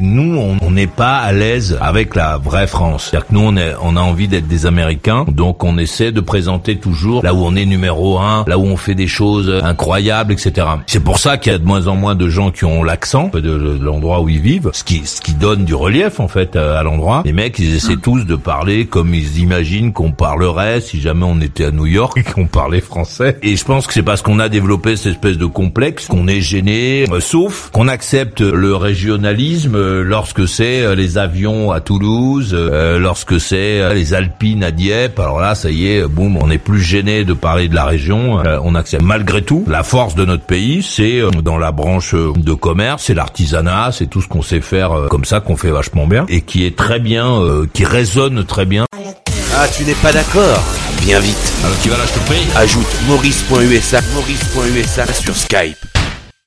nous, on n'est pas à l'aise avec la vraie France. C'est-à-dire que nous, on, est, on a envie d'être des Américains, donc on essaie de présenter toujours là où on est numéro un, là où on fait des choses incroyables, etc. C'est pour ça qu'il y a de moins en moins de gens qui ont l'accent de, l'endroit où ils vivent, ce qui, ce qui donne du relief en fait à l'endroit. Les mecs, ils essaient tous de parler comme ils imaginent qu'on parlerait si jamais on était à New York et qu'on parlait français. Et je pense que c'est parce qu'on a développé cette espèce de complexe qu'on est gêné, euh, sauf qu'on accepte le régionalisme euh, lorsque c'est euh, les avions à Toulouse, lorsque c'est les Alpines à Dieppe. Alors là, ça y est, boum, on n'est plus gêné de parler de la région. on accepte. Malgré tout, la force de notre pays, c'est dans la branche de commerce, c'est l'artisanat, c'est tout ce qu'on sait faire comme ça, qu'on fait vachement bien et qui est très bien, qui résonne très bien. Ah, tu n'es pas d'accord Viens vite. Alors tu vas là, je te prie. Ajoute maurice.usa, maurice.usa sur Skype.